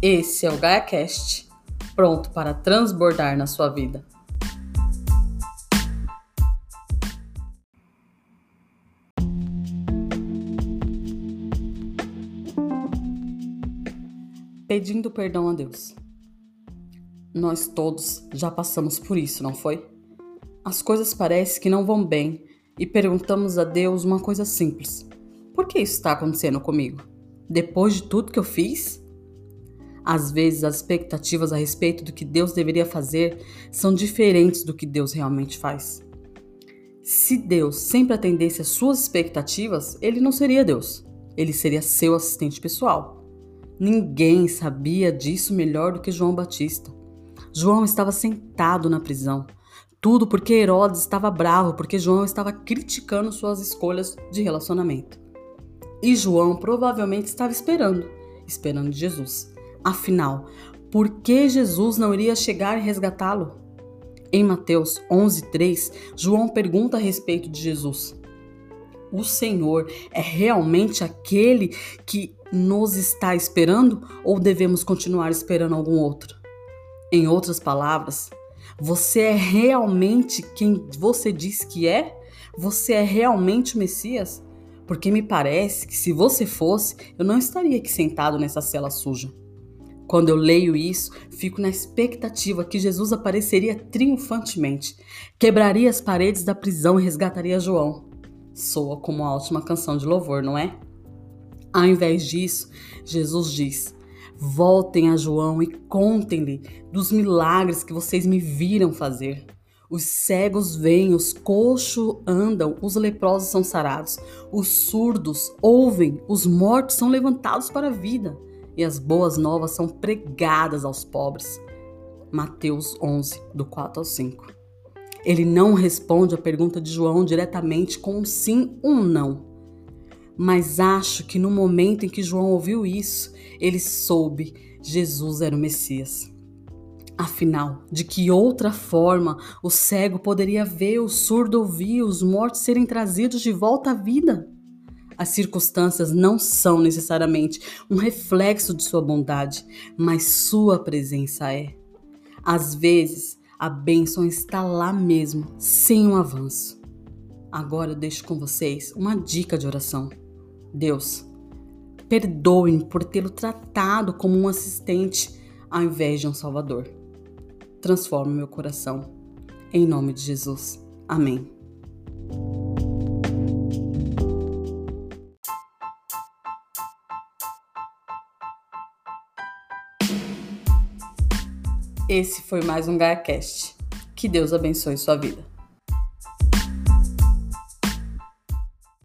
Esse é o GaiaCast, pronto para transbordar na sua vida. Pedindo perdão a Deus. Nós todos já passamos por isso, não foi? As coisas parecem que não vão bem e perguntamos a Deus uma coisa simples: Por que isso está acontecendo comigo? Depois de tudo que eu fiz? Às vezes, as expectativas a respeito do que Deus deveria fazer são diferentes do que Deus realmente faz. Se Deus sempre atendesse às suas expectativas, ele não seria Deus, ele seria seu assistente pessoal. Ninguém sabia disso melhor do que João Batista. João estava sentado na prisão. Tudo porque Herodes estava bravo, porque João estava criticando suas escolhas de relacionamento. E João provavelmente estava esperando, esperando Jesus. Afinal, por que Jesus não iria chegar e resgatá-lo? Em Mateus 11:3, João pergunta a respeito de Jesus. O Senhor é realmente aquele que nos está esperando ou devemos continuar esperando algum outro? Em outras palavras, você é realmente quem você diz que é? Você é realmente o Messias? Porque me parece que se você fosse, eu não estaria aqui sentado nessa cela suja. Quando eu leio isso, fico na expectativa que Jesus apareceria triunfantemente, quebraria as paredes da prisão e resgataria João. Soa como uma ótima canção de louvor, não é? Ao invés disso, Jesus diz: Voltem a João e contem-lhe dos milagres que vocês me viram fazer. Os cegos vêm, os coxos andam, os leprosos são sarados, os surdos ouvem, os mortos são levantados para a vida e as boas novas são pregadas aos pobres. Mateus 11, do 4 ao 5. Ele não responde a pergunta de João diretamente com um sim ou um não. Mas acho que no momento em que João ouviu isso, ele soube Jesus era o Messias. Afinal, de que outra forma o cego poderia ver, o surdo ouvir, os mortos serem trazidos de volta à vida? As circunstâncias não são necessariamente um reflexo de sua bondade, mas sua presença é. Às vezes, a bênção está lá mesmo, sem um avanço. Agora eu deixo com vocês uma dica de oração. Deus, perdoe-me por tê-lo tratado como um assistente ao invés de um salvador. Transforme meu coração. Em nome de Jesus. Amém. Esse foi mais um GaiaCast. Que Deus abençoe sua vida.